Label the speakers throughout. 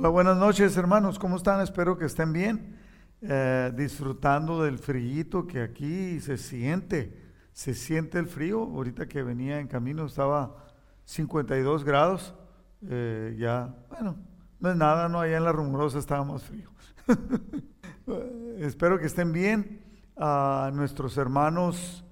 Speaker 1: Hola, buenas noches hermanos, ¿cómo están? Espero que estén bien, eh, disfrutando del frío que aquí se siente, se siente el frío. Ahorita que venía en camino estaba 52 grados, eh, ya, bueno, no es nada, no, allá en la rumorosa estaba más frío. Espero que estén bien. A nuestros hermanos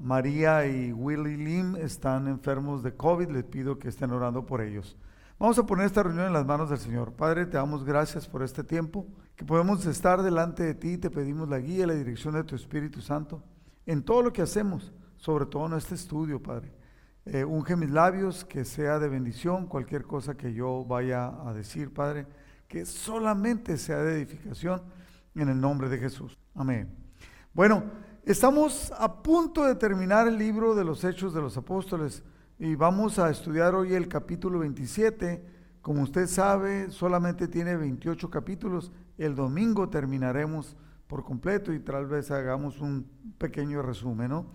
Speaker 1: María y Willy Lim están enfermos de COVID, les pido que estén orando por ellos. Vamos a poner esta reunión en las manos del Señor. Padre, te damos gracias por este tiempo, que podemos estar delante de ti, te pedimos la guía y la dirección de tu Espíritu Santo en todo lo que hacemos, sobre todo en este estudio, Padre. Eh, unge mis labios, que sea de bendición cualquier cosa que yo vaya a decir, Padre, que solamente sea de edificación en el nombre de Jesús. Amén. Bueno, estamos a punto de terminar el libro de los Hechos de los Apóstoles. Y vamos a estudiar hoy el capítulo 27. Como usted sabe, solamente tiene 28 capítulos. El domingo terminaremos por completo y tal vez hagamos un pequeño resumen, ¿no?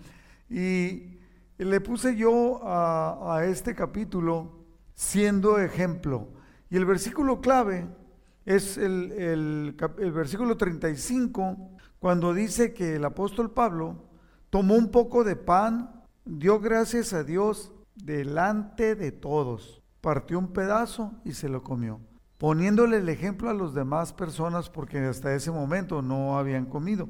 Speaker 1: Y le puse yo a, este capítulo siendo ejemplo. Y el versículo clave es el, el versículo 35, cuando dice que el apóstol Pablo tomó un poco de pan, dio gracias a Dios delante de todos. Partió un pedazo y se lo comió, poniéndole el ejemplo a las demás personas porque hasta ese momento no habían comido.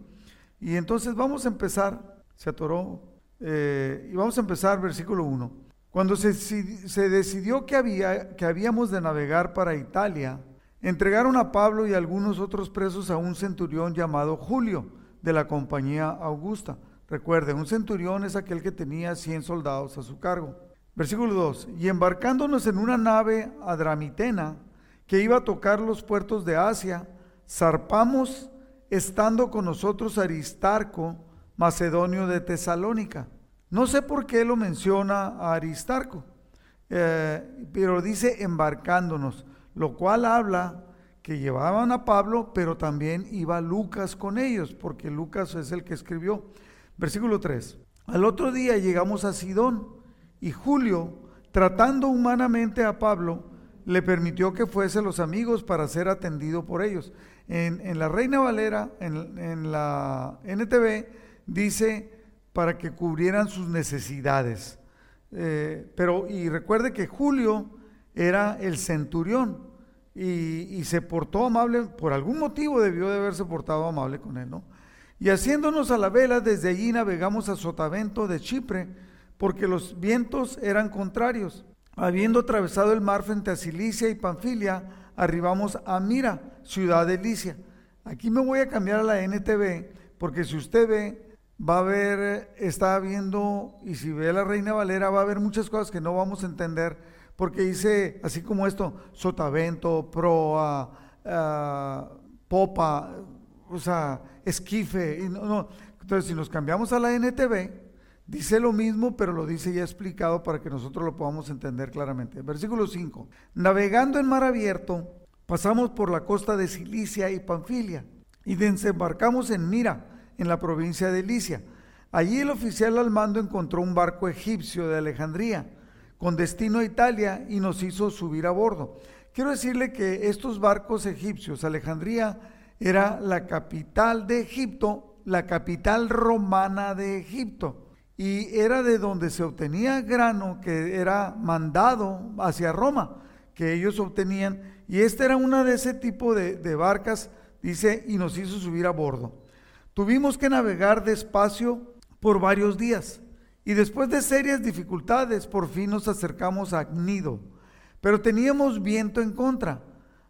Speaker 1: Y entonces vamos a empezar, se atoró, eh, y vamos a empezar versículo 1. Cuando se, se decidió que, había, que habíamos de navegar para Italia, entregaron a Pablo y algunos otros presos a un centurión llamado Julio de la compañía Augusta. Recuerde, un centurión es aquel que tenía 100 soldados a su cargo. Versículo 2. Y embarcándonos en una nave adramitena que iba a tocar los puertos de Asia, zarpamos estando con nosotros Aristarco, macedonio de Tesalónica. No sé por qué lo menciona a Aristarco, eh, pero dice embarcándonos, lo cual habla que llevaban a Pablo, pero también iba Lucas con ellos, porque Lucas es el que escribió. Versículo 3. Al otro día llegamos a Sidón y Julio, tratando humanamente a Pablo, le permitió que fuese los amigos para ser atendido por ellos. En, la Reina Valera, en, la NTV, dice para que cubrieran sus necesidades. Eh, pero, y recuerde que Julio era el centurión y, y, se portó amable, por algún motivo debió de haberse portado amable con él, ¿no? Y haciéndonos a la vela, desde allí navegamos a Sotavento de Chipre, porque los vientos eran contrarios. Habiendo atravesado el mar frente a Cilicia y Panfilia, arribamos a Mira, ciudad de Licia. Aquí me voy a cambiar a la NTV, porque si usted ve, va a ver, está viendo, y si ve a la Reina Valera, va a ver muchas cosas que no vamos a entender, porque dice, así como esto, sotavento, proa, ah, popa, o sea, esquife. Y. Entonces, si nos cambiamos a la NTV, Dice lo mismo, pero lo dice ya explicado para que nosotros lo podamos entender claramente. Versículo 5. Navegando en mar abierto, pasamos por la costa de Cilicia y Panfilia y desembarcamos en Mira, en la provincia de Licia. Allí el oficial al mando encontró un barco egipcio de Alejandría con destino a Italia y nos hizo subir a bordo. Quiero decirle que estos barcos egipcios, Alejandría era la capital de Egipto, la capital romana de Egipto y era de donde se obtenía grano que era mandado hacia Roma, que ellos obtenían, y esta era una de ese tipo de, barcas, dice, y nos hizo subir a bordo. Tuvimos que navegar despacio por varios días, y después de serias dificultades, por fin nos acercamos a Nido, pero teníamos viento en contra,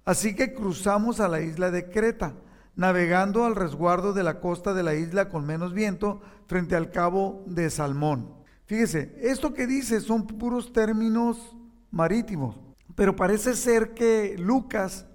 Speaker 1: así que cruzamos a la isla de Creta navegando al resguardo de la costa de la isla con menos viento frente al cabo de Salmón. Fíjese, esto que dice son puros términos marítimos, pero parece ser que Lucas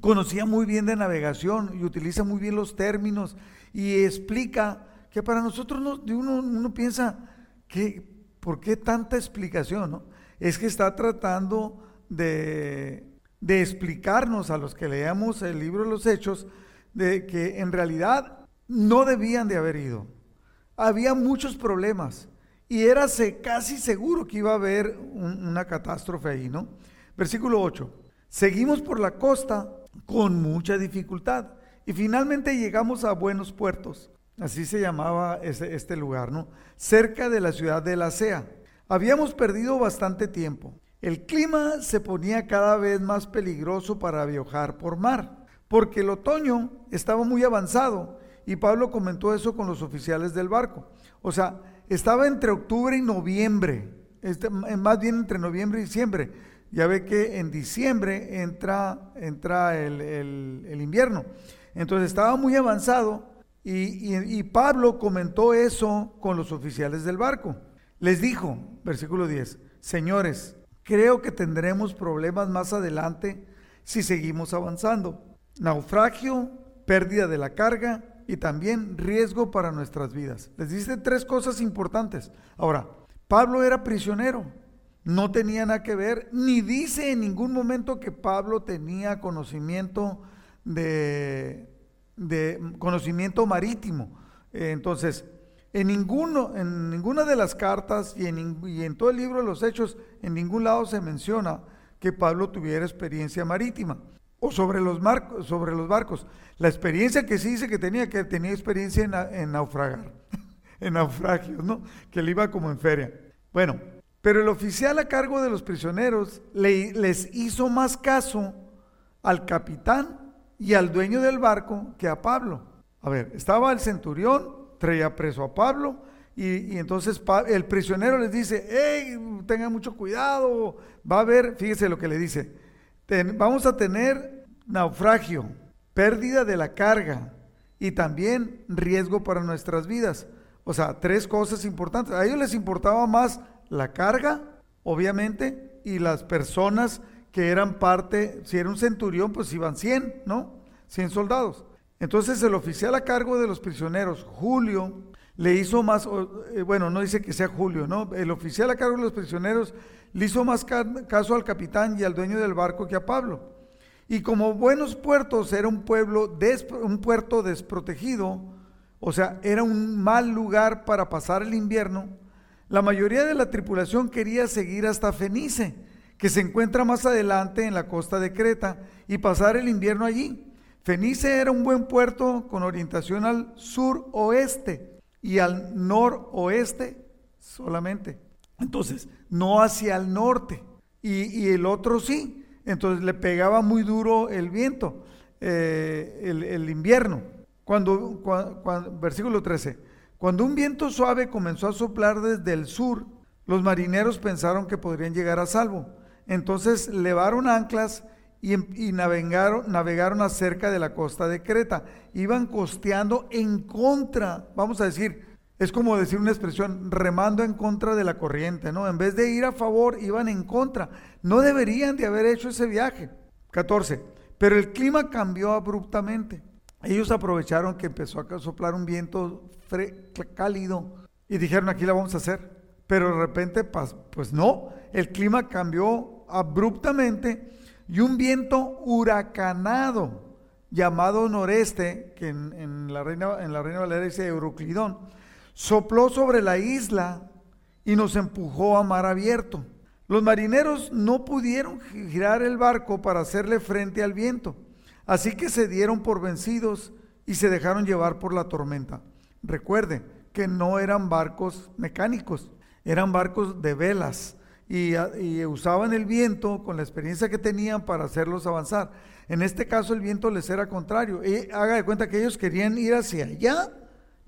Speaker 1: conocía muy bien de navegación y utiliza muy bien los términos y explica que para nosotros no, uno, piensa que ¿por qué tanta explicación? No? Es que está tratando de, de explicarnos a los que leamos el libro de los Hechos de que en realidad no debían de haber ido. Había muchos problemas y era casi seguro que iba a haber una catástrofe ahí, ¿no? Versículo 8. Seguimos por la costa con mucha dificultad y finalmente llegamos a Buenos Puertos, así se llamaba este lugar, ¿no? Cerca de la ciudad de La Sea. Habíamos perdido bastante tiempo. El clima se ponía cada vez más peligroso para viajar por mar, porque el otoño estaba muy avanzado y Pablo comentó eso con los oficiales del barco. O sea, estaba entre octubre y noviembre, este, más bien entre noviembre y diciembre. Ya ve que en diciembre entra, entra el, invierno. Entonces estaba muy avanzado y, y Pablo comentó eso con los oficiales del barco. Les dijo, versículo 10, señores, creo que tendremos problemas más adelante si seguimos avanzando. Naufragio, pérdida de la carga y también riesgo para nuestras vidas. Les dice tres cosas importantes. Ahora, Pablo era prisionero, no tenía nada que ver, ni dice en ningún momento que Pablo tenía conocimiento de, de conocimiento marítimo. Entonces, en, ninguno, en ninguna de las cartas y en, y en todo el libro de los Hechos, en ningún lado se menciona que Pablo tuviera experiencia marítima o sobre los, barcos. La experiencia que sí dice que tenía, que tenía experiencia en, naufragar, en naufragios, ¿no? Que él iba como en feria. Bueno, pero el oficial a cargo de los prisioneros le, les hizo más caso al capitán y al dueño del barco que a Pablo. A ver, estaba el centurión, traía preso a Pablo, y, entonces el prisionero les dice, hey, tengan mucho cuidado, va a haber, fíjese lo que le dice, vamos a tener naufragio, pérdida de la carga y también riesgo para nuestras vidas. O sea, tres cosas importantes. A ellos les importaba más la carga, obviamente, y las personas que eran parte, si era un centurión, pues iban 100, ¿no? 100 soldados. Entonces el oficial a cargo de los prisioneros, Julio, le hizo más, eh, bueno, no dice que sea Julio, ¿no? El oficial a cargo de los prisioneros le hizo más caso al capitán y al dueño del barco que a Pablo. Y como buenos puertos era un pueblo, un puerto desprotegido, o sea, era un mal lugar para pasar el invierno, la mayoría de la tripulación quería seguir hasta Fenice, que se encuentra más adelante en la costa de Creta, y pasar el invierno allí. Fenice era un buen puerto con orientación al sur-oeste y al noroeste solamente. Entonces, no hacia el norte. Y, el otro sí. Entonces le pegaba muy duro el viento, eh, el, invierno. Cuando, versículo 13. Cuando un viento suave comenzó a soplar desde el sur, los marineros pensaron que podrían llegar a salvo. Entonces levaron anclas y, y, navegaron, navegaron acerca de la costa de Creta. Iban costeando en contra, vamos a decir, es como decir una expresión, remando en contra de la corriente, ¿no? En vez de ir a favor, iban en contra. No deberían de haber hecho ese viaje. 14. Pero el clima cambió abruptamente. Ellos aprovecharon que empezó a soplar un viento cálido y dijeron, aquí la vamos a hacer. Pero de repente, pues no, el clima cambió abruptamente y un viento huracanado llamado noreste, que en, la, Reina, en la Reina Valera dice Euroclidón, sopló sobre la isla y nos empujó a mar abierto. Los marineros no pudieron girar el barco para hacerle frente al viento, así que se dieron por vencidos y se dejaron llevar por la tormenta. Recuerde que no eran barcos mecánicos, eran barcos de velas y, y, usaban el viento con la experiencia que tenían para hacerlos avanzar. En este caso el viento les era contrario. Y haga de cuenta que ellos querían ir hacia allá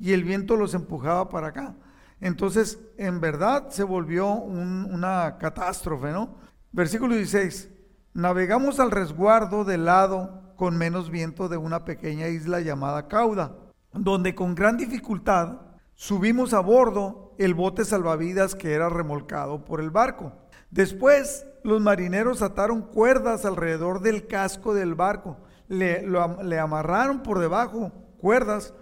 Speaker 1: y el viento los empujaba para acá. Entonces, en verdad se volvió una catástrofe, ¿no? Versículo 16. Navegamos al resguardo del lado con menos viento de una pequeña isla llamada Cauda, donde con gran dificultad subimos a bordo el bote salvavidas que era remolcado por el barco. Después, los marineros ataron cuerdas alrededor del casco del barco, le, le amarraron por debajo cuerdas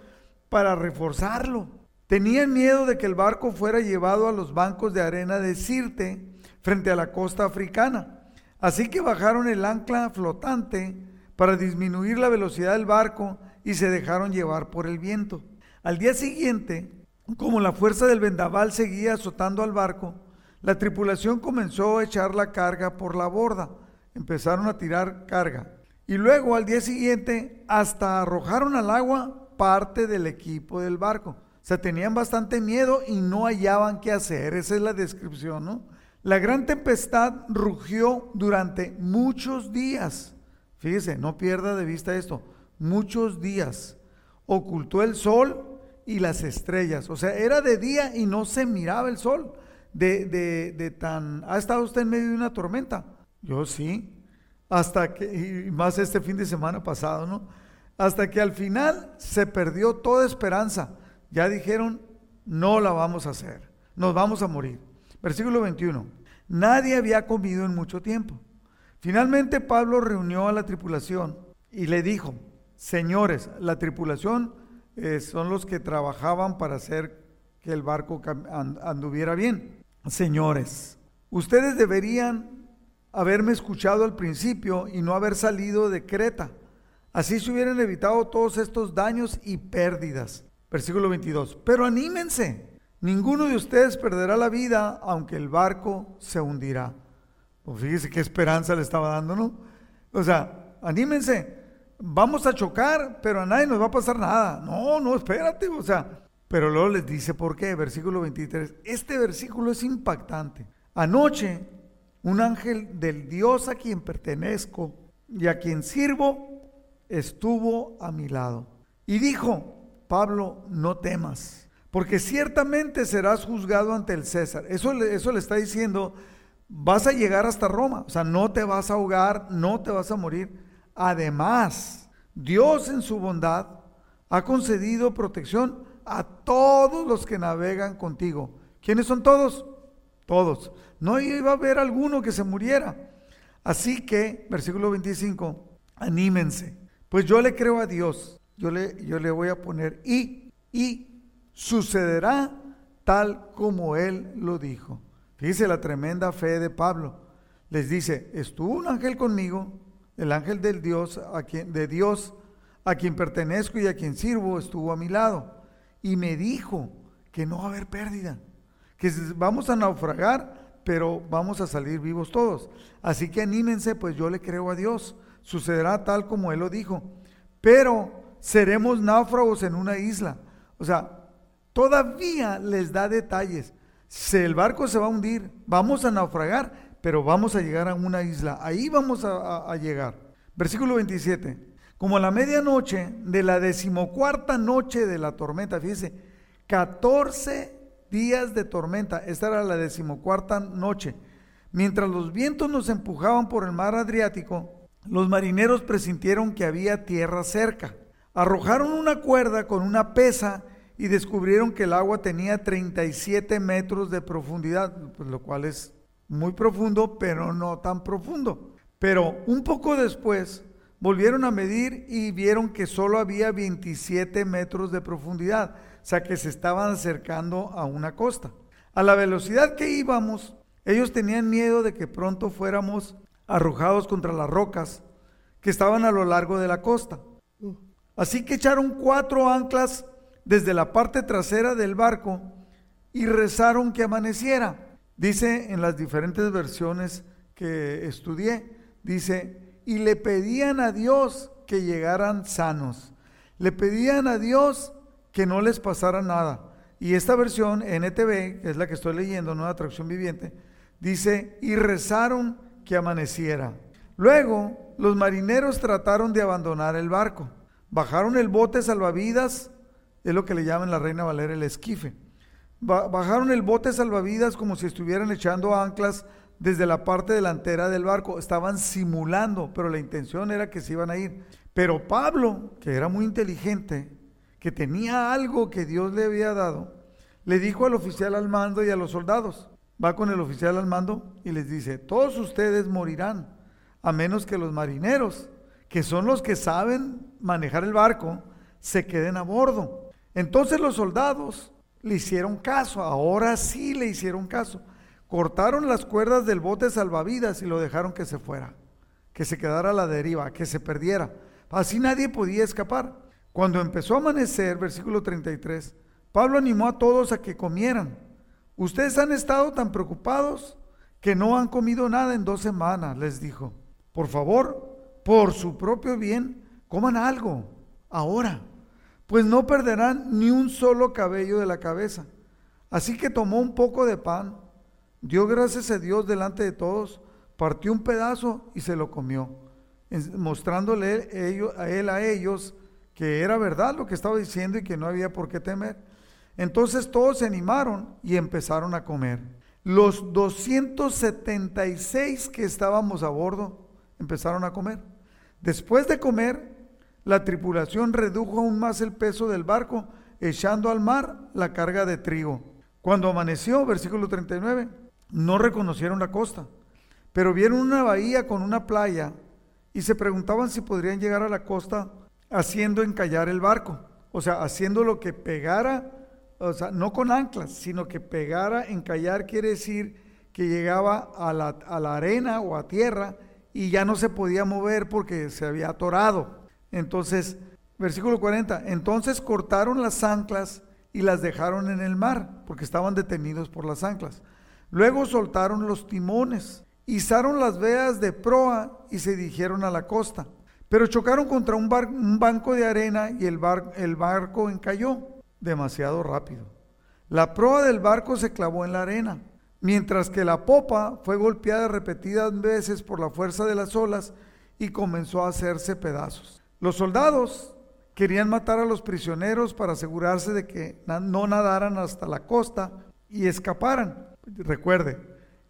Speaker 1: para reforzarlo. Tenían miedo de que el barco fuera llevado a los bancos de arena de Sirte frente a la costa africana. Así que bajaron el ancla flotante para disminuir la velocidad del barco y se dejaron llevar por el viento. Al día siguiente, como la fuerza del vendaval seguía azotando al barco, la tripulación comenzó a echar la carga por la borda. empezaron a tirar carga. Y luego al día siguiente hasta arrojaron al agua parte del equipo del barco. O sea, tenían bastante miedo y no hallaban qué hacer. Esa es la descripción, ¿no? La gran tempestad rugió durante muchos días. Fíjese, no pierda de vista esto. Muchos días. Ocultó el sol y las estrellas. O sea, era de día y no se miraba el sol. De, de, tan... ¿Ha estado usted en medio de una tormenta? Yo sí. Hasta que, y más este fin de semana pasado, ¿no? Hasta que al final se perdió toda esperanza. Ya dijeron, no la vamos a hacer. Nos vamos a morir. Versículo 21. Nadie había comido en mucho tiempo. Finalmente Pablo reunió a la tripulación y le dijo, señores, la tripulación eh, son los que trabajaban para hacer que el barco anduviera bien. Señores, ustedes deberían haberme escuchado al principio y no haber salido de Creta. Así se hubieran evitado todos estos daños y pérdidas. Versículo 22. Pero anímense, ninguno de ustedes perderá la vida aunque el barco se hundirá. Pues fíjese qué esperanza le estaba dando, ¿no? O sea, anímense, vamos a chocar, pero a nadie nos va a pasar nada. No, no, espérate, o sea, pero luego les dice por qué, versículo 23. Este versículo es impactante. Anoche, un ángel del Dios a quien pertenezco y a quien sirvo estuvo a mi lado. Y dijo, Pablo, no temas, porque ciertamente serás juzgado ante el César. Eso, eso le está diciendo vas a llegar hasta Roma, o sea, no te vas a ahogar, no te vas a morir. Además, Dios en su bondad ha concedido protección a todos los que navegan contigo. ¿Quiénes son todos? Todos. No iba a haber alguno que se muriera. Así que, versículo 25, anímense. Pues yo le creo a Dios. Yo le, yo le voy a poner y, y sucederá tal como Él lo dijo. Fíjese la tremenda fe de Pablo. Les dice, estuvo un ángel conmigo, el ángel del Dios, a quien, de Dios, a quien pertenezco y a quien sirvo, estuvo a mi lado. Y me dijo que no va a haber pérdida, que vamos a naufragar, pero vamos a salir vivos todos. Así que anímense, pues yo le creo a Dios. Sucederá tal como Él lo dijo. Pero seremos náufragos en una isla. O sea, todavía les da detalles el barco se va a hundir, vamos a naufragar, pero vamos a llegar a una isla. Ahí vamos a, llegar. Versículo 27. Como a la medianoche de la decimocuarta noche de la tormenta, fíjese, 14 días de tormenta, esta era la decimocuarta noche. Mientras los vientos nos empujaban por el mar Adriático, los marineros presintieron que había tierra cerca. Arrojaron una cuerda con una pesa y descubrieron que el agua tenía 37 metros de profundidad, pues, lo cual es muy profundo, pero no tan profundo. Pero un poco después volvieron a medir y vieron que solo había 27 metros de profundidad, o sea que se estaban acercando a una costa. A la velocidad que íbamos, ellos tenían miedo de que pronto fuéramos arrojados contra las rocas que estaban a lo largo de la costa. Así que echaron cuatro anclas desde la parte trasera del barco y rezaron que amaneciera. Dice en las diferentes versiones que estudié, dice, y le pedían a Dios que llegaran sanos. Le pedían a Dios que no les pasara nada. Y esta versión, NTV, que es la que estoy leyendo, Nueva Atracción Viviente, dice, y rezaron que amaneciera. Luego, los marineros trataron de abandonar el barco. Bajaron el bote salvavidas es lo que le llaman la Reina Valera el esquife. Bajaron el bote salvavidas como si estuvieran echando anclas desde la parte delantera del barco. Estaban simulando, pero la intención era que se iban a ir. Pero Pablo, que era muy inteligente, que tenía algo que Dios le había dado, le dijo al oficial al mando y a los soldados, va con el oficial al mando y les dice, todos ustedes morirán, a menos que los marineros, que son los que saben manejar el barco, se queden a bordo. Entonces los soldados le hicieron caso, ahora sí le hicieron caso. Cortaron las cuerdas del bote salvavidas y lo dejaron que se fuera, que se quedara a la deriva, que se perdiera. Así nadie podía escapar. Cuando empezó a amanecer, versículo 33, Pablo animó a todos a que comieran. Ustedes han estado tan preocupados que no han comido nada en dos semanas, les dijo. Por favor, por su propio bien, coman algo ahora, pues no perderán ni un solo cabello de la cabeza. Así que tomó un poco de pan, dio gracias a Dios delante de todos, partió un pedazo y se lo comió, mostrándole a él a ellos que era verdad lo que estaba diciendo y que no había por qué temer. Entonces todos se animaron y empezaron a comer. Los 276 que estábamos a bordo empezaron a comer. Después de comer, la tripulación redujo aún más el peso del barco, echando al mar la carga de trigo. Cuando amaneció, versículo 39, no reconocieron la costa, pero vieron una bahía con una playa y se preguntaban si podrían llegar a la costa haciendo encallar el barco, o sea, haciendo lo que pegara o sea, no con anclas, sino que pegara, encallar quiere decir que llegaba a la, a la arena o a tierra y ya no se podía mover porque se había atorado. Entonces, versículo 40, entonces cortaron las anclas y las dejaron en el mar, porque estaban detenidos por las anclas. Luego soltaron los timones, izaron las veas de proa y se dirigieron a la costa. Pero chocaron contra un, un banco de arena y el, bar el barco encalló demasiado rápido. La proa del barco se clavó en la arena, mientras que la popa fue golpeada repetidas veces por la fuerza de las olas y comenzó a hacerse pedazos. Los soldados querían matar a los prisioneros para asegurarse de que no nadaran hasta la costa y escaparan. Recuerde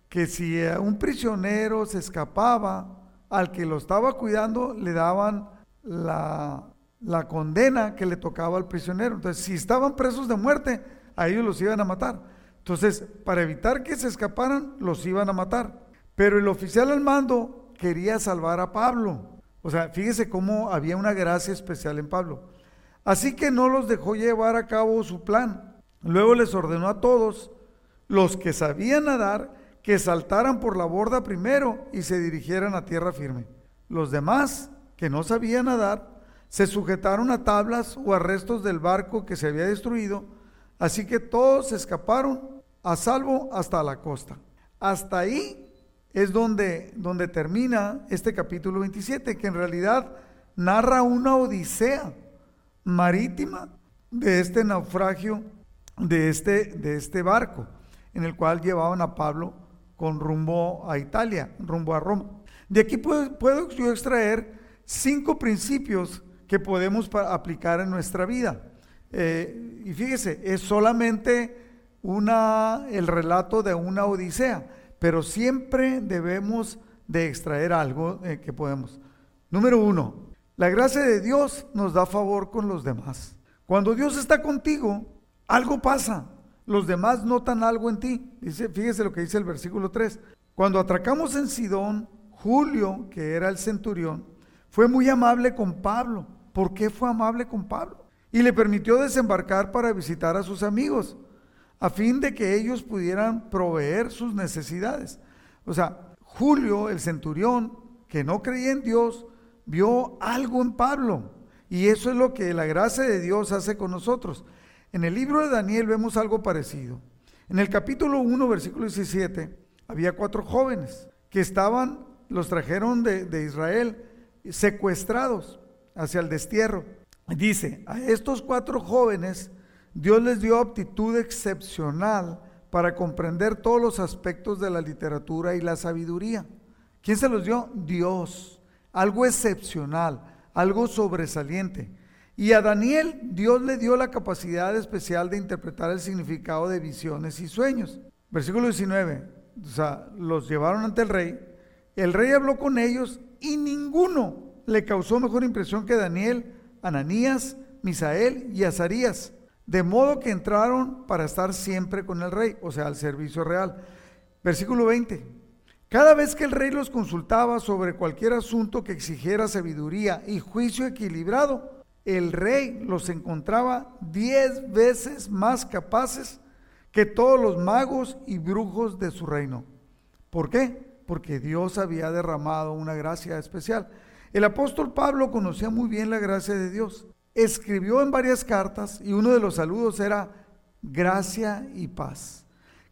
Speaker 1: que si un prisionero se escapaba, al que lo estaba cuidando le daban la la condena que le tocaba al prisionero. Entonces, si estaban presos de muerte, a ellos los iban a matar. Entonces, para evitar que se escaparan, los iban a matar. Pero el oficial al mando quería salvar a Pablo. O sea, fíjese cómo había una gracia especial en Pablo. Así que no los dejó llevar a cabo su plan. Luego les ordenó a todos, los que sabían nadar, que saltaran por la borda primero y se dirigieran a tierra firme. Los demás, que no sabían nadar, se sujetaron a tablas o a restos del barco que se había destruido, así que todos escaparon a salvo hasta la costa. Hasta ahí es donde, donde termina este capítulo 27, que en realidad narra una odisea marítima de este naufragio de este, de este barco, en el cual llevaban a Pablo con rumbo a Italia, rumbo a Roma. De aquí puedo, puedo yo extraer cinco principios que podemos aplicar en nuestra vida. Eh, y fíjese, es solamente una, el relato de una odisea, pero siempre debemos de extraer algo eh, que podemos. Número uno, la gracia de Dios nos da favor con los demás. Cuando Dios está contigo, algo pasa. Los demás notan algo en ti. Dice, fíjese lo que dice el versículo 3. Cuando atracamos en Sidón, Julio, que era el centurión, fue muy amable con Pablo ¿Por qué fue amable con Pablo? Y le permitió desembarcar para visitar a sus amigos, a fin de que ellos pudieran proveer sus necesidades. O sea, Julio, el centurión, que no creía en Dios, vio algo en Pablo. Y eso es lo que la gracia de Dios hace con nosotros. En el libro de Daniel vemos algo parecido. En el capítulo 1, versículo 17, había cuatro jóvenes que estaban, los trajeron de, de Israel, secuestrados hacia el destierro. Dice, a estos cuatro jóvenes Dios les dio aptitud excepcional para comprender todos los aspectos de la literatura y la sabiduría. ¿Quién se los dio? Dios. Algo excepcional, algo sobresaliente. Y a Daniel Dios le dio la capacidad especial de interpretar el significado de visiones y sueños. Versículo 19. O sea, los llevaron ante el rey. El rey habló con ellos y ninguno le causó mejor impresión que Daniel, Ananías, Misael y Azarías, de modo que entraron para estar siempre con el rey, o sea, al servicio real. Versículo 20. Cada vez que el rey los consultaba sobre cualquier asunto que exigiera sabiduría y juicio equilibrado, el rey los encontraba diez veces más capaces que todos los magos y brujos de su reino. ¿Por qué? Porque Dios había derramado una gracia especial. El apóstol Pablo conocía muy bien la gracia de Dios. Escribió en varias cartas y uno de los saludos era gracia y paz.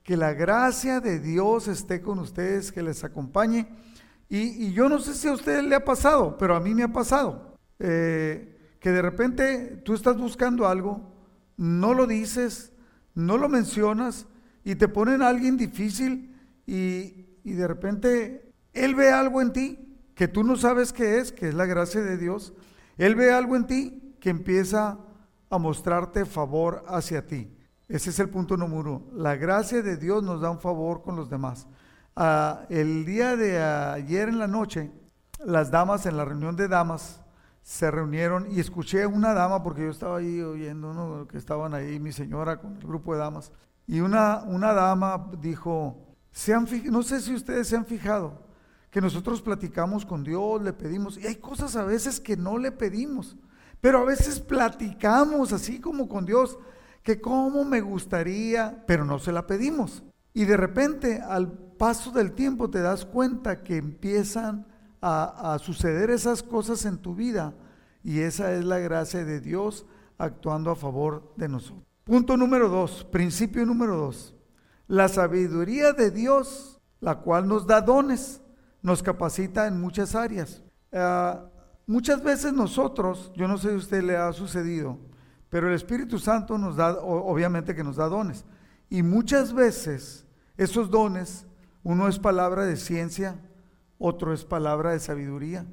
Speaker 1: Que la gracia de Dios esté con ustedes, que les acompañe Y, yo no sé si a usted le ha pasado, pero a mí me ha pasado. Eh, que de repente tú estás buscando algo, no lo dices, no lo mencionas y te ponen a alguien difícil y, y de repente él ve algo en ti que tú no sabes qué es, que es la gracia de Dios. Él ve algo en ti que empieza a mostrarte favor hacia ti. Ese es el punto número uno. La gracia de Dios nos da un favor con los demás. Ah, el día de ayer en la noche, las damas en la reunión de damas se reunieron y escuché a una dama, porque yo estaba ahí oyendo que estaban ahí, mi señora con el grupo de damas, y una, una dama dijo, ¿se han no sé si ustedes se han fijado, que nosotros platicamos con Dios, le pedimos, y hay cosas a veces que no le pedimos, pero a veces platicamos así como con Dios, que cómo me gustaría, pero no se la pedimos. Y de repente, al paso del tiempo, te das cuenta que empiezan a, suceder esas cosas en tu vida. Y esa es la gracia de Dios actuando a favor de nosotros. Punto número dos, principio número dos. La sabiduría de Dios, la cual nos da dones, nos capacita en muchas áreas. Ah, muchas veces nosotros, yo no sé si a usted le ha sucedido, pero el Espíritu Santo nos da, obviamente que nos da dones. Y muchas veces esos dones, uno es palabra de ciencia, otro es palabra de sabiduría.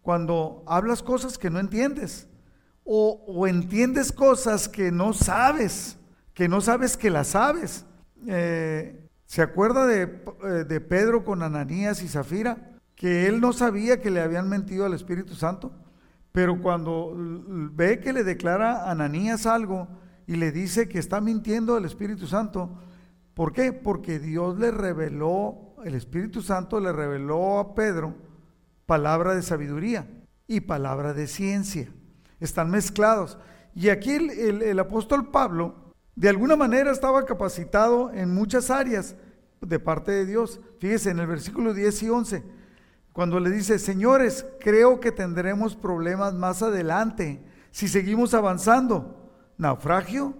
Speaker 1: Cuando hablas cosas que no entiendes o, entiendes cosas que no sabes, que no sabes que las sabes. Eh, ¿Se acuerda de, eh, de Pedro con Ananías y Zafira? Que él no sabía que le habían mentido al Espíritu Santo, pero cuando ve que le declara a Ananías algo y le dice que está mintiendo al Espíritu Santo, ¿Por qué? Porque Dios le reveló, el Espíritu Santo le reveló a Pedro palabra de sabiduría y palabra de ciencia. Están mezclados. Y aquí el, apóstol Pablo, de alguna manera, estaba capacitado en muchas áreas de parte de Dios. Fíjese en el versículo 10 y 11, cuando le dice, señores, creo que tendremos problemas más adelante si seguimos avanzando. Naufragio,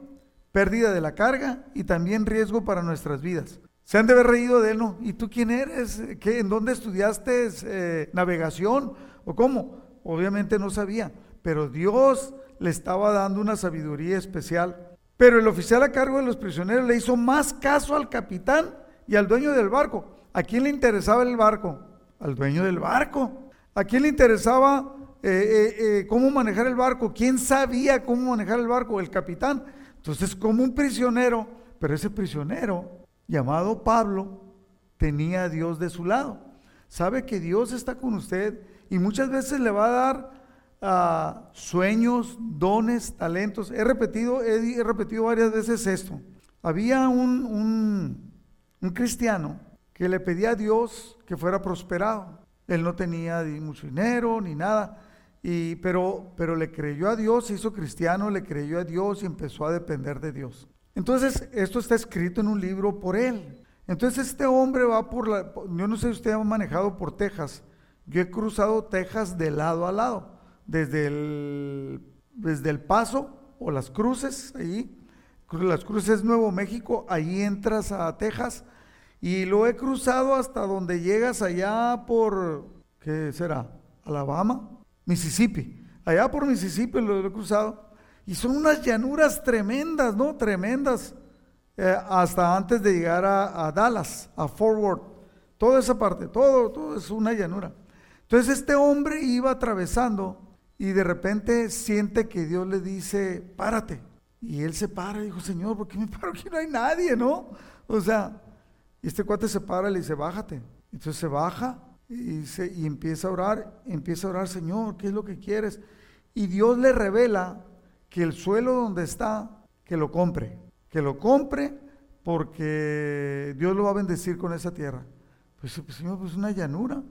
Speaker 1: pérdida de la carga y también riesgo para nuestras vidas. Se han de haber reído de él, ¿no? ¿Y tú quién eres? ¿Qué, ¿En dónde estudiaste eh, navegación? ¿O cómo? Obviamente no sabía, pero Dios le estaba dando una sabiduría especial. Pero el oficial a cargo de los prisioneros le hizo más caso al capitán y al dueño del barco. ¿A quién le interesaba el barco? Al dueño del barco. ¿A quién le interesaba eh, eh, cómo manejar el barco? ¿Quién sabía cómo manejar el barco? El capitán. Entonces, como un prisionero, pero ese prisionero llamado Pablo tenía a Dios de su lado. Sabe que Dios está con usted y muchas veces le va a dar ah, sueños, dones, talentos. He repetido, he, repetido varias veces esto. Había un, un, cristiano que le pedía a Dios que fuera prosperado. Él no tenía ni mucho dinero ni nada. Y, pero, pero le creyó a Dios, se hizo cristiano, le creyó a Dios y empezó a depender de Dios. Entonces, esto está escrito en un libro por él. Entonces, este hombre va por la... Yo no sé si usted ha manejado por Texas. Yo he cruzado Texas de lado a lado. Desde el, desde el Paso o las Cruces, ahí. Las Cruces Nuevo México, ahí entras a Texas. Y lo he cruzado hasta donde llegas allá por... ¿Qué será? Alabama Mississippi. Allá por Mississippi lo, he cruzado. Y son unas llanuras tremendas, ¿no? Tremendas. Eh, hasta antes de llegar a, Dallas, a Fort Worth. Toda esa parte, todo, todo es una llanura. Entonces este hombre iba atravesando y de repente siente que Dios le dice, párate. Y él se para y dijo, Señor, ¿por qué me paro? Aquí no hay nadie, ¿no? O sea, y este cuate se para y le dice, bájate. Entonces se baja y, empieza a orar, empieza a orar, Señor, ¿qué es lo que quieres? Y Dios le revela que el suelo donde está, que lo compre, que lo compre porque Dios lo va a bendecir con esa tierra. Pues, pues Señor, pues una llanura.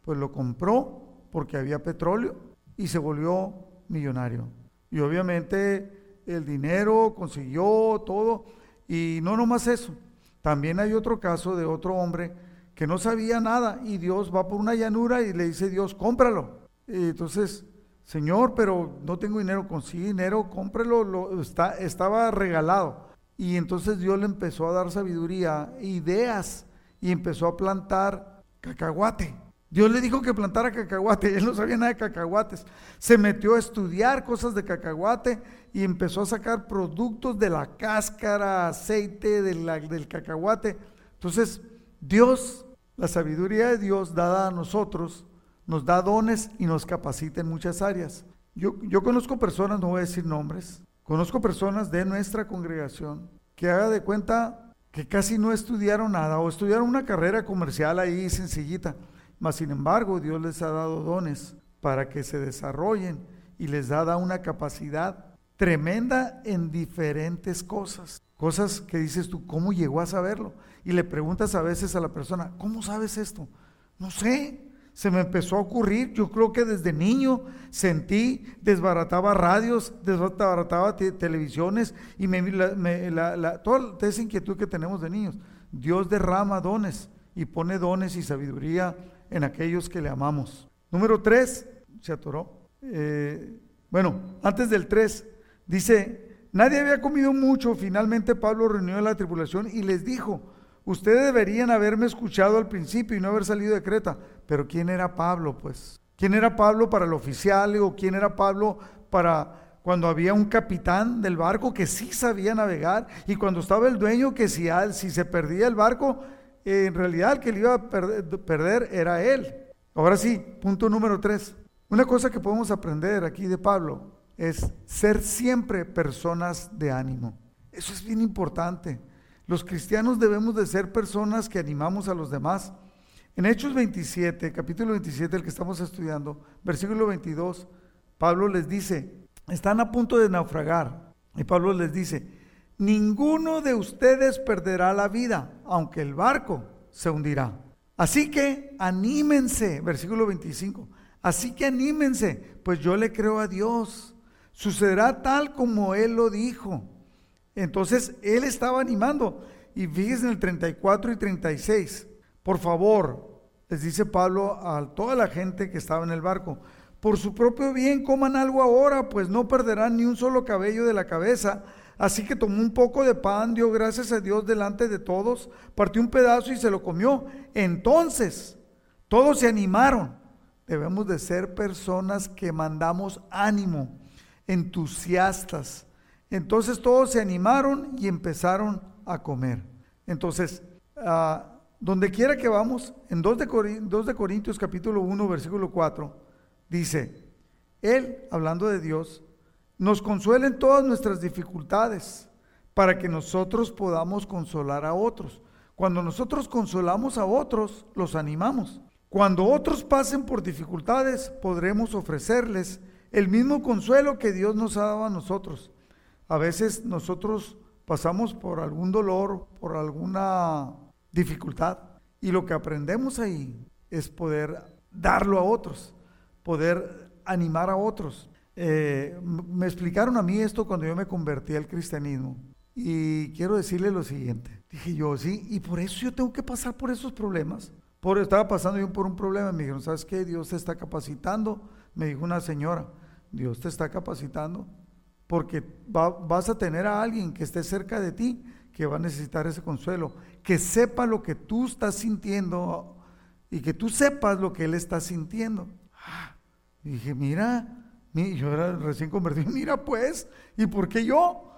Speaker 1: Pues lo compró porque había petróleo y se volvió millonario. Y obviamente el dinero consiguió todo. Y no nomás eso. También hay otro caso de otro hombre que no sabía nada y Dios va por una llanura y le dice Dios, cómpralo. Y entonces, Señor, pero no tengo dinero, consigue dinero, cómprelo, lo, está, estaba regalado. Y entonces Dios le empezó a dar sabiduría, ideas, y empezó a plantar cacahuate. Dios le dijo que plantara cacahuate, él no sabía nada de cacahuates. Se metió a estudiar cosas de cacahuate y empezó a sacar productos de la cáscara, aceite del cacahuate. Entonces, Dios, la sabiduría de Dios dada a nosotros, nos da dones y nos capacita en muchas áreas. Yo, yo conozco personas, no voy a decir nombres, conozco personas de nuestra congregación que haga de cuenta que casi no estudiaron nada o estudiaron una carrera comercial ahí sencillita mas sin embargo, Dios les ha dado dones para que se desarrollen y les dado una capacidad tremenda en diferentes cosas. Cosas que dices tú, ¿cómo llegó a saberlo? Y le preguntas a veces a la persona, ¿cómo sabes esto? No sé, se me empezó a ocurrir. Yo creo que desde niño sentí, desbarataba radios, desbarataba televisiones y toda esa inquietud que tenemos de niños. Dios derrama dones y pone dones y sabiduría en aquellos que le amamos. Número tres, se atoró. Eh, bueno, antes del tres, dice, nadie había comido mucho. Finalmente Pablo reunió a la tripulación y les dijo, ustedes deberían haberme escuchado al principio y no haber salido de Creta. Pero ¿quién era Pablo? Pues, ¿quién era Pablo para el oficial o quién era Pablo para cuando había un capitán del barco que sí sabía navegar y cuando estaba el dueño que si, si se perdía el barco, en realidad el que le iba a perder, era él. Ahora sí, punto número tres. Una cosa que podemos aprender aquí de Pablo es ser siempre personas de ánimo. Eso es bien importante. Los cristianos debemos de ser personas que animamos a los demás. En Hechos 27, capítulo 27, el que estamos estudiando, versículo 22, Pablo les dice, están a punto de naufragar. Y Pablo les dice, ninguno de ustedes perderá la vida, aunque el barco se hundirá. Así que anímense, versículo 25, así que anímense, pues yo le creo a Dios. Sucederá tal como Él lo dijo. Entonces Él estaba animando. Y fíjense en el 34 y 36, por favor, les dice Pablo a toda la gente que estaba en el barco, por su propio bien coman algo ahora, pues no perderán ni un solo cabello de la cabeza Así que tomó un poco de pan, dio gracias a Dios delante de todos, partió un pedazo y se lo comió. Entonces, todos se animaron. Debemos de ser personas que mandamos ánimo, entusiastas. Entonces todos se animaron y empezaron a comer. Entonces, uh, donde quiera que vamos, en 2 de, 2 de Corintios capítulo 1, versículo 4, dice, Él, hablando de Dios, nos consuelen todas nuestras dificultades para que nosotros podamos consolar a otros. Cuando nosotros consolamos a otros, los animamos. Cuando otros pasen por dificultades, podremos ofrecerles el mismo consuelo que Dios nos ha dado a nosotros. A veces nosotros pasamos por algún dolor, por alguna dificultad, y lo que aprendemos ahí es poder darlo a otros, poder animar a otros. Eh, me explicaron a mí esto cuando yo me convertí al cristianismo. Y quiero decirle lo siguiente. Dije yo, sí, y por eso yo tengo que pasar por esos problemas. Por, estaba pasando yo por un problema. Me dijeron, ¿sabes qué? Dios te está capacitando. Me dijo una señora, Dios te está capacitando porque vas a tener a alguien que esté cerca de ti que va a necesitar ese consuelo, que sepa lo que tú estás sintiendo y que tú sepas lo que él está sintiendo. Ah, dije, mira, yo era recién convertido, mira pues, ¿y por qué yo?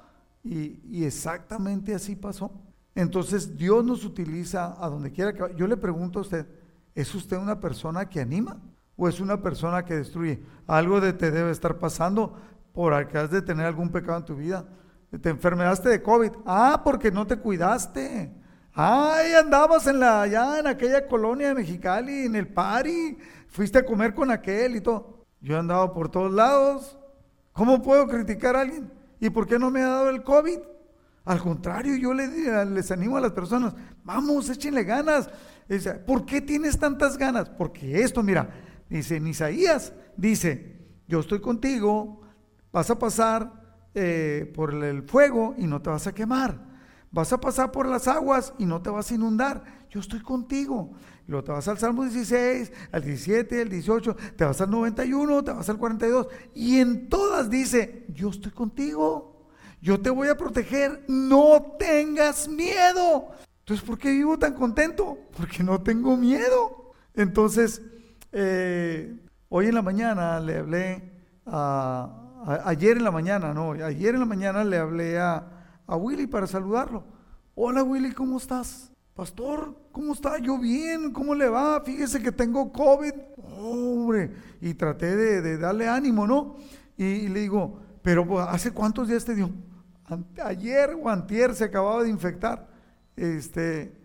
Speaker 1: Y, exactamente así pasó. Entonces Dios nos utiliza a donde quiera que Yo le pregunto a usted, ¿es usted una persona que anima o es una persona que destruye? Algo de te debe estar pasando por que has de tener algún pecado en tu vida. Te enfermedaste de COVID. Ah, porque no te cuidaste. Ay, andabas en la, allá en aquella colonia de Mexicali, en el party, fuiste a comer con aquel y todo. Yo he andado por todos lados. ¿Cómo puedo criticar a alguien? ¿Y por qué no me ha dado el COVID? Al contrario, yo les, animo a las personas, vamos, échenle ganas. Dice, ¿Por qué tienes tantas ganas? Porque esto, mira, dice en Isaías, dice, yo estoy contigo, vas a pasar eh, por el fuego y no te vas a quemar. Vas a pasar por las aguas y no te vas a inundar. Yo estoy contigo. Luego te vas al Salmo 16, al 17, al 18, te vas al 91, te vas al 42. Y en todas dice, yo estoy contigo, yo te voy a proteger, no tengas miedo. Entonces, ¿por qué vivo tan contento? Porque no tengo miedo. Entonces, Eh, hoy en la mañana le hablé a, ayer en la mañana, no, ayer en la mañana le hablé a, a Willy para saludarlo. Hola Willy, ¿cómo estás? Pastor, ¿cómo está? Yo bien, ¿cómo le va? Fíjese que tengo COVID. Hombre, y traté de, darle ánimo, ¿no? Y, le digo, pero pues, ¿hace cuántos días te dio? Ayer o antier se acababa de infectar. Este,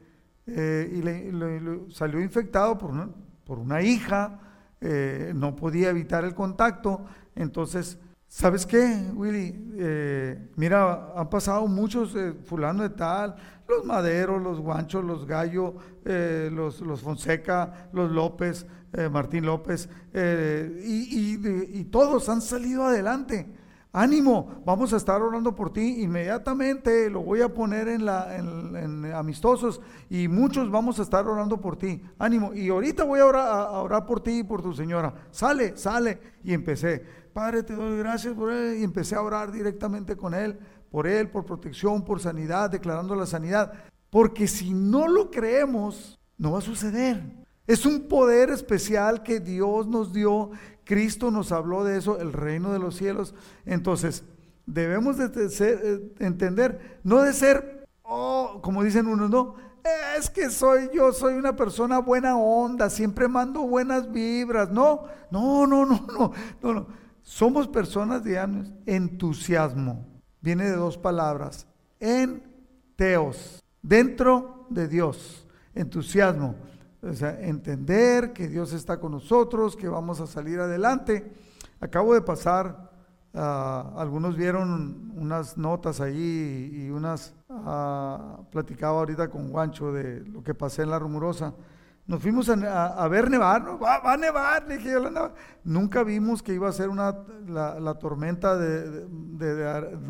Speaker 1: eh, y le, salió infectado por una, hija, eh, no podía evitar el contacto. Entonces, ¿sabes qué, Willy? Eh, mira, han pasado muchos, fulano de tal, los Maderos, los Guanchos, los Gallo, eh, los, los, Fonseca, los López, eh, Martín López, eh, y, todos han salido adelante. Ánimo, vamos a estar orando por ti inmediatamente, lo voy a poner en, la, en, amistosos y muchos vamos a estar orando por ti. Ánimo, y ahorita voy a orar, a orar por ti y por tu señora. Sale, sale. Y empecé, Padre, te doy gracias por él. Y empecé a orar directamente con él por él, por protección, por sanidad, declarando la sanidad. Porque si no lo creemos, no va a suceder. Es un poder especial que Dios nos dio. Cristo nos habló de eso, el reino de los cielos. Entonces, debemos de eh, entender, no de ser, oh, como dicen unos, no, es que soy yo, soy una persona buena onda, siempre mando buenas vibras. No, no, no, no, no, no, no. Somos personas de entusiasmo viene de dos palabras, en teos, dentro de Dios, entusiasmo, o sea, entender que Dios está con nosotros, que vamos a salir adelante. Acabo de pasar, ah, algunos vieron unas notas ahí y unas, uh, platicaba ahorita con Guancho de lo que pasé en la rumorosa. Nos fuimos a, ver nevar, ¿no? va, a nevar, dije Nunca vimos que iba a ser la, tormenta de,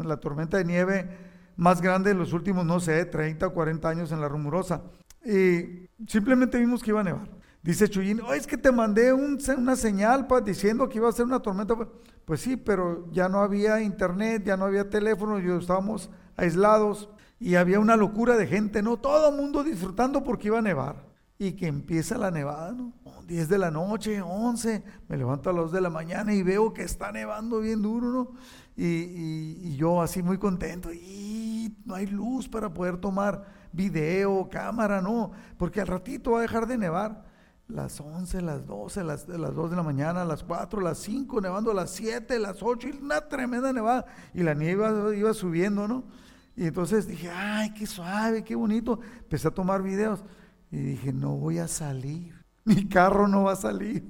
Speaker 1: la nieve más grande de los últimos, no sé, 30 o 40 años en la rumorosa. Y simplemente vimos que iba a nevar. Dice Chuyín, es que te mandé una señal pa, diciendo que iba a ser una tormenta. Pues sí, pero ya no había internet, ya no había teléfono, yo estábamos aislados y había una locura de gente, ¿no? Todo el mundo disfrutando porque iba a nevar y que empieza la nevada, ¿no? 10 de la noche, 11, me levanto a las 2 de la mañana y veo que está nevando bien duro, ¿no? Y, yo así muy contento, y no hay luz para poder tomar video, cámara, no, porque al ratito va a dejar de nevar. Las 11, las 12, las, las 2 de la mañana, las 4, las 5, nevando a las 7, las 8, y una tremenda nevada. Y la nieve iba, iba subiendo, ¿no? Y entonces dije, ay, qué suave, qué bonito. Empecé a tomar videos. Y dije, no voy a salir, mi carro no va a salir.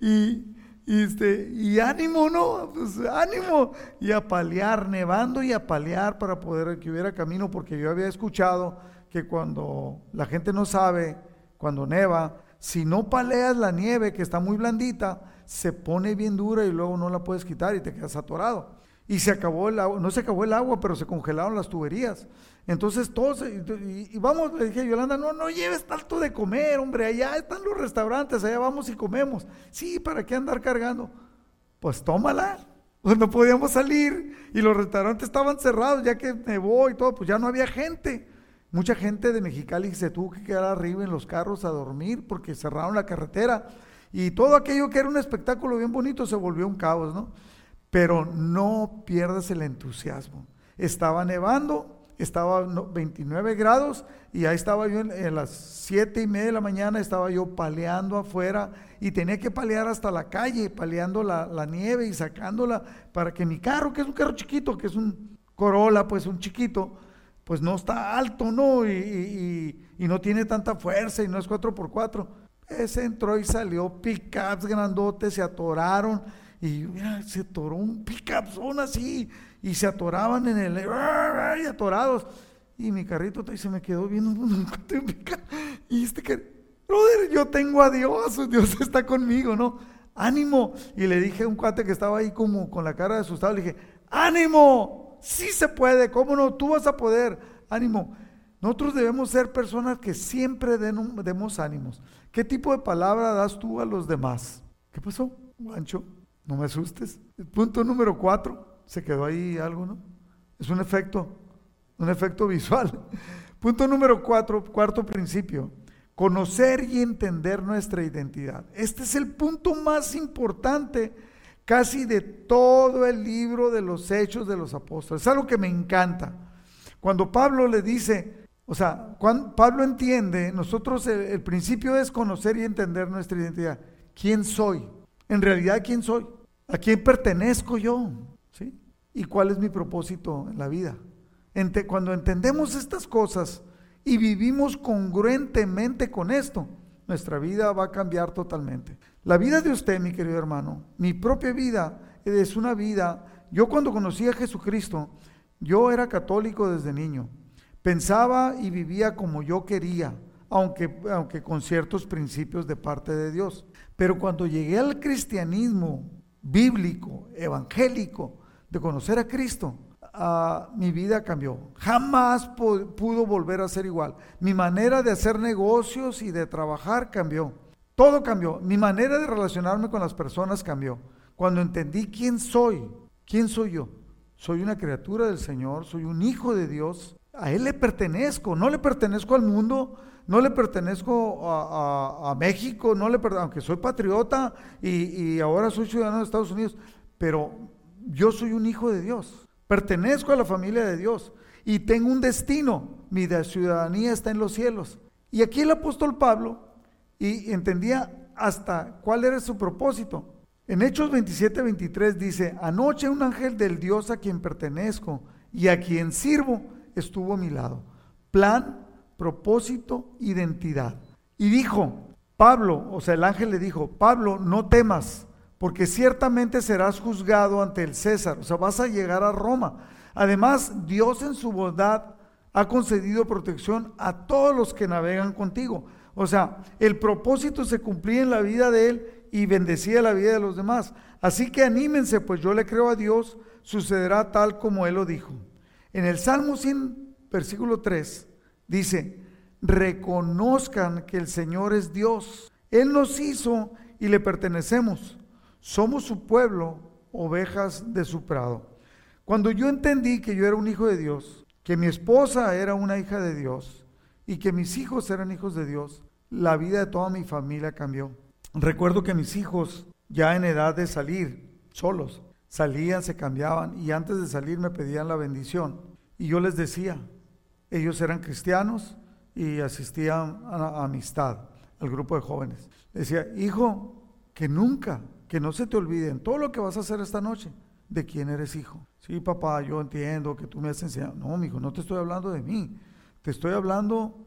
Speaker 1: Y, este, y ánimo, ¿no? Pues ánimo. Y a paliar, nevando y a paliar para poder que hubiera camino, porque yo había escuchado que cuando la gente no sabe, cuando neva, si no paleas la nieve que está muy blandita, se pone bien dura y luego no la puedes quitar y te quedas atorado. Y se acabó el agua, no se acabó el agua, pero se congelaron las tuberías. Entonces todos, y, vamos, le dije a Yolanda, no, no lleves tanto de comer, hombre, allá están los restaurantes, allá vamos y comemos. Sí, ¿para qué andar cargando? Pues tómala. Pues no podíamos salir y los restaurantes estaban cerrados, ya que nevó y todo, pues ya no había gente. Mucha gente de Mexicali se tuvo que quedar arriba en los carros a dormir porque cerraron la carretera. Y todo aquello que era un espectáculo bien bonito se volvió un caos, ¿no? Pero no pierdas el entusiasmo. Estaba nevando, estaba 29 grados y ahí estaba yo en, las 7 y media de la mañana, estaba yo paleando afuera y tenía que palear hasta la calle, paleando la, nieve y sacándola para que mi carro, que es un carro chiquito, que es un Corolla, pues un chiquito, pues no está alto, ¿no? Y, no tiene tanta fuerza y no es 4x4. Ese entró y salió, pickups grandotes, se atoraron y mira, se atoró un pickup son así y se atoraban en el y atorados. Y mi carrito se me quedó viendo y este que, brother, yo tengo a Dios, Dios está conmigo, ¿no? Ánimo. Y le dije a un cuate que estaba ahí como con la cara asustado, le dije, ánimo, sí se puede, ¿cómo no? Tú vas a poder, ánimo. Nosotros debemos ser personas que siempre demos ánimos. ¿Qué tipo de palabra das tú a los demás? ¿Qué pasó, Guancho? No me asustes. punto número cuatro se quedó ahí algo, ¿no? Es un efecto, un efecto visual. Punto número cuatro, cuarto principio. conocer y entender nuestra identidad. Este es el punto más importante casi de todo el libro de los hechos de los apóstoles. Es algo que me encanta. Cuando Pablo le dice, o sea, cuando Pablo entiende, nosotros el, el principio es conocer y entender nuestra identidad. ¿Quién soy? En realidad, ¿quién soy? ¿A quién pertenezco yo? ¿Sí? ¿Y cuál es mi propósito en la vida? Cuando entendemos estas cosas y vivimos congruentemente con esto, nuestra vida va a cambiar totalmente. La vida de usted, mi querido hermano, mi propia vida es una vida, yo cuando conocí a Jesucristo, yo era católico desde niño, pensaba y vivía como yo quería, aunque, aunque con ciertos principios de parte de Dios. Pero cuando llegué al cristianismo bíblico, evangélico, de conocer a Cristo, mi vida cambió. Jamás pudo volver a ser igual. Mi manera de hacer negocios y de trabajar cambió. Todo cambió. Mi manera de relacionarme con las personas cambió. Cuando entendí quién soy, quién soy yo. Soy una criatura del Señor, soy un hijo de Dios. A Él le pertenezco, no le pertenezco al mundo, no le pertenezco a, México, no le aunque soy patriota y, ahora soy ciudadano de Estados Unidos, pero yo soy un hijo de Dios. Pertenezco a la familia de Dios y tengo un destino. Mi ciudadanía está en los cielos. Y aquí el apóstol Pablo y entendía hasta cuál era su propósito. En Hechos 27, 23 dice, anoche un ángel del Dios a quien pertenezco y a quien sirvo estuvo a mi lado. Plan, propósito, identidad. Y dijo, Pablo, o sea, el ángel le dijo, Pablo, no temas porque ciertamente serás juzgado ante el César, o sea, vas a llegar a Roma. Además, Dios en su bondad ha concedido protección a todos los que navegan contigo. O sea, el propósito se cumplía en la vida de él y bendecía la vida de los demás. Así que anímense, pues yo le creo a Dios, sucederá tal como él lo dijo. En el Salmo 100, versículo 3, dice, reconozcan que el Señor es Dios. Él nos hizo y le pertenecemos. Somos su pueblo, ovejas de su prado. Cuando yo entendí que yo era un hijo de Dios, que mi esposa era una hija de Dios y que mis hijos eran hijos de Dios, la vida de toda mi familia cambió. Recuerdo que mis hijos, ya en edad de salir solos, salían, se cambiaban y antes de salir me pedían la bendición. Y yo les decía, ellos eran cristianos y asistían a amistad, al grupo de jóvenes. decía, hijo, que nunca que no se te olviden todo lo que vas a hacer esta noche, de quién eres hijo. Sí, papá, yo entiendo que tú me has enseñado. No, hijo, no te estoy hablando de mí. Te estoy hablando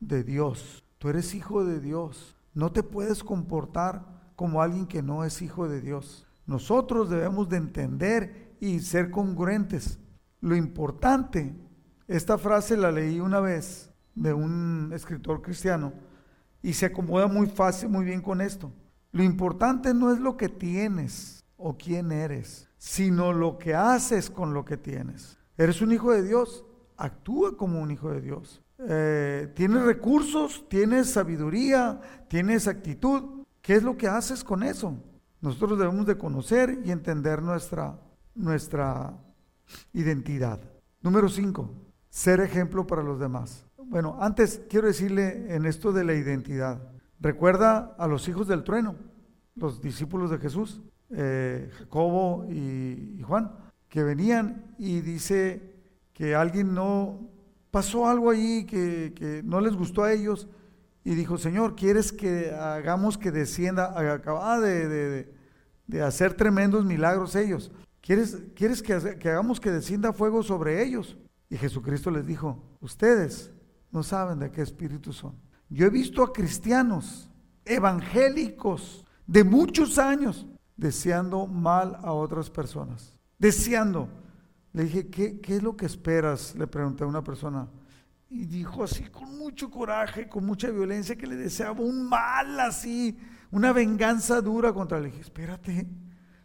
Speaker 1: de Dios. Tú eres hijo de Dios. No te puedes comportar como alguien que no es hijo de Dios. Nosotros debemos de entender y ser congruentes. Lo importante, esta frase la leí una vez de un escritor cristiano y se acomoda muy fácil, muy bien con esto. Lo importante no es lo que tienes o quién eres, sino lo que haces con lo que tienes. Eres un hijo de Dios, actúa como un hijo de Dios. Eh, tienes recursos, tienes sabiduría, tienes actitud. ¿Qué es lo que haces con eso? Nosotros debemos de conocer y entender nuestra, nuestra identidad. Número 5, ser ejemplo para los demás. Bueno, antes quiero decirle en esto de la identidad. Recuerda a los hijos del trueno, los discípulos de Jesús, eh, Jacobo y, Juan, que venían y dice que alguien no pasó algo allí que, no les gustó a ellos y dijo, Señor, ¿quieres que hagamos que descienda? Acaba de, hacer tremendos milagros ellos. ¿Quieres, quieres que hagamos que descienda fuego sobre ellos? Y Jesucristo les dijo, ustedes no saben de qué espíritu son. Yo he visto a cristianos evangélicos de muchos años deseando mal a otras personas. Deseando. Le dije, ¿qué, es lo que esperas? Le pregunté a una persona. Y dijo así con mucho coraje, con mucha violencia, que le deseaba un mal así, una venganza dura contra él. Le dije, espérate.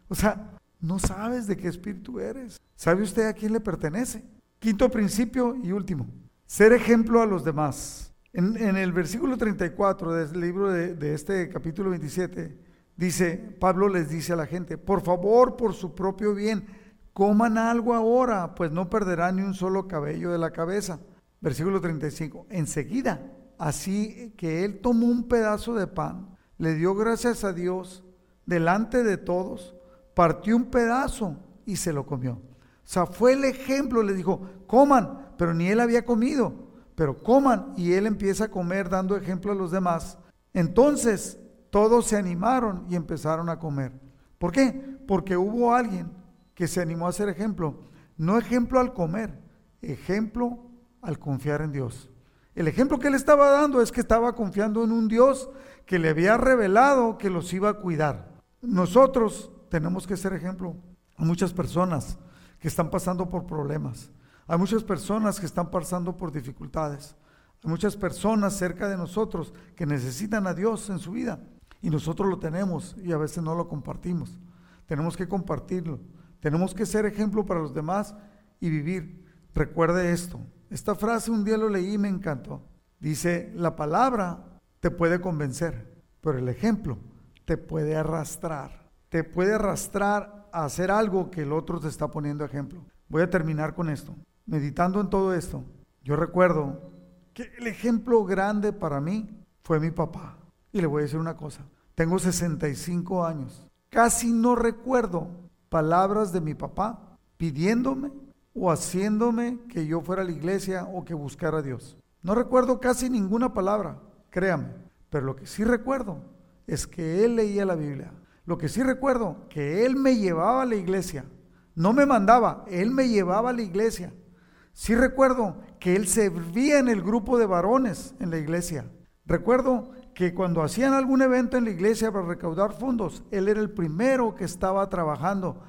Speaker 1: O sea, no sabes de qué espíritu eres. ¿Sabe usted a quién le pertenece? Quinto principio y último. Ser ejemplo a los demás. En, el versículo 34 del libro de, de este capítulo 27, dice, Pablo les dice a la gente, por favor, por su propio bien, coman algo ahora, pues no perderán ni un solo cabello de la cabeza. Versículo 35, enseguida así que él tomó un pedazo de pan, le dio gracias a Dios delante de todos, partió un pedazo y se lo comió. O sea, fue el ejemplo, le dijo, coman, pero ni él había comido, pero coman y él empieza a comer dando ejemplo a los demás. Entonces todos se animaron y empezaron a comer. ¿Por qué? Porque hubo alguien que se animó a hacer ejemplo. No ejemplo al comer, ejemplo al confiar en Dios. El ejemplo que él estaba dando es que estaba confiando en un Dios que le había revelado que los iba a cuidar. Nosotros tenemos que ser ejemplo a muchas personas que están pasando por problemas. Hay muchas personas que están pasando por dificultades. Hay muchas personas cerca de nosotros que necesitan a Dios en su vida. Y nosotros lo tenemos y a veces no lo compartimos. Tenemos que compartirlo. Tenemos que ser ejemplo para los demás y vivir. Recuerde esto. Esta frase un día lo leí y me encantó. Dice, la palabra te puede convencer, pero el ejemplo te puede arrastrar. Te puede arrastrar hacer algo que el otro te está poniendo ejemplo. Voy a terminar con esto. Meditando en todo esto, yo recuerdo que el ejemplo grande para mí fue mi papá. Y le voy a decir una cosa. Tengo 65 años. Casi no recuerdo palabras de mi papá pidiéndome o haciéndome que yo fuera a la iglesia o que buscara a Dios. No recuerdo casi ninguna palabra, créame, pero lo que sí recuerdo es que él leía la Biblia. Lo que sí recuerdo, que él me llevaba a la iglesia. No me mandaba, él me llevaba a la iglesia. Sí recuerdo que él servía en el grupo de varones en la iglesia. Recuerdo que cuando hacían algún evento en la iglesia para recaudar fondos, él era el primero que estaba trabajando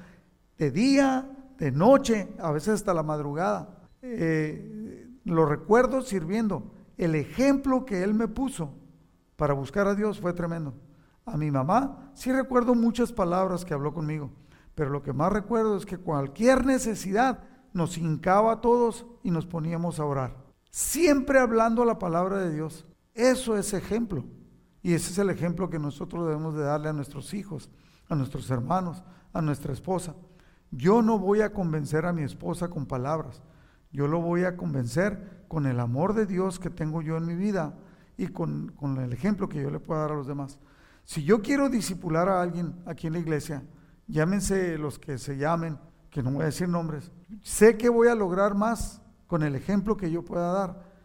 Speaker 1: de día, de noche, a veces hasta la madrugada. Eh, lo recuerdo sirviendo. El ejemplo que él me puso para buscar a Dios fue tremendo. A mi mamá sí recuerdo muchas palabras que habló conmigo, pero lo que más recuerdo es que cualquier necesidad nos hincaba a todos y nos poníamos a orar. Siempre hablando la palabra de Dios. Eso es ejemplo. Y ese es el ejemplo que nosotros debemos de darle a nuestros hijos, a nuestros hermanos, a nuestra esposa. Yo no voy a convencer a mi esposa con palabras. Yo lo voy a convencer con el amor de Dios que tengo yo en mi vida y con, con el ejemplo que yo le puedo dar a los demás. Si yo quiero disipular a alguien aquí en la iglesia, llámense los que se llamen, que no voy a decir nombres, sé que voy a lograr más con el ejemplo que yo pueda dar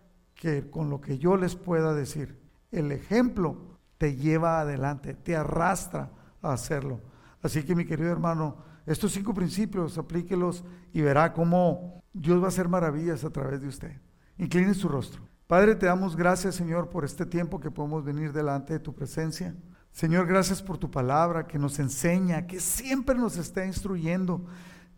Speaker 1: que con lo que yo les pueda decir. El ejemplo te lleva adelante, te arrastra a hacerlo. Así que mi querido hermano, estos cinco principios aplíquelos y verá cómo Dios va a hacer maravillas a través de usted. Incline su rostro. Padre, te damos gracias, Señor, por este tiempo que podemos venir delante de tu presencia. Señor, gracias por tu palabra que nos enseña, que siempre nos está instruyendo.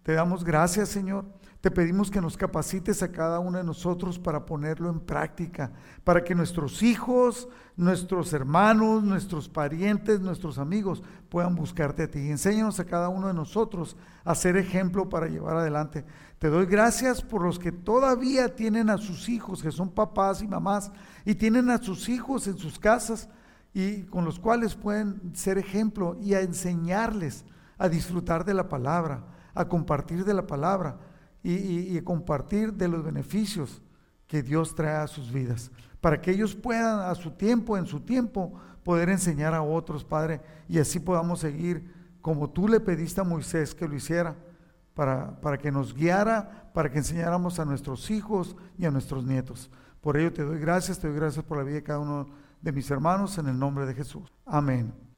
Speaker 1: Te damos gracias, Señor. Te pedimos que nos capacites a cada uno de nosotros para ponerlo en práctica, para que nuestros hijos, nuestros hermanos, nuestros parientes, nuestros amigos puedan buscarte a ti. Enséñanos a cada uno de nosotros a ser ejemplo para llevar adelante. Te doy gracias por los que todavía tienen a sus hijos, que son papás y mamás, y tienen a sus hijos en sus casas y con los cuales pueden ser ejemplo y a enseñarles a disfrutar de la palabra, a compartir de la palabra y, compartir de los beneficios que Dios trae a sus vidas, para que ellos puedan a su tiempo, en su tiempo, poder enseñar a otros, Padre, y así podamos seguir como tú le pediste a Moisés que lo hiciera, para, para que nos guiara, para que enseñáramos a nuestros hijos y a nuestros nietos. Por ello te doy gracias, te doy gracias por la vida de cada uno de mis hermanos en el nombre de Jesús. Amén.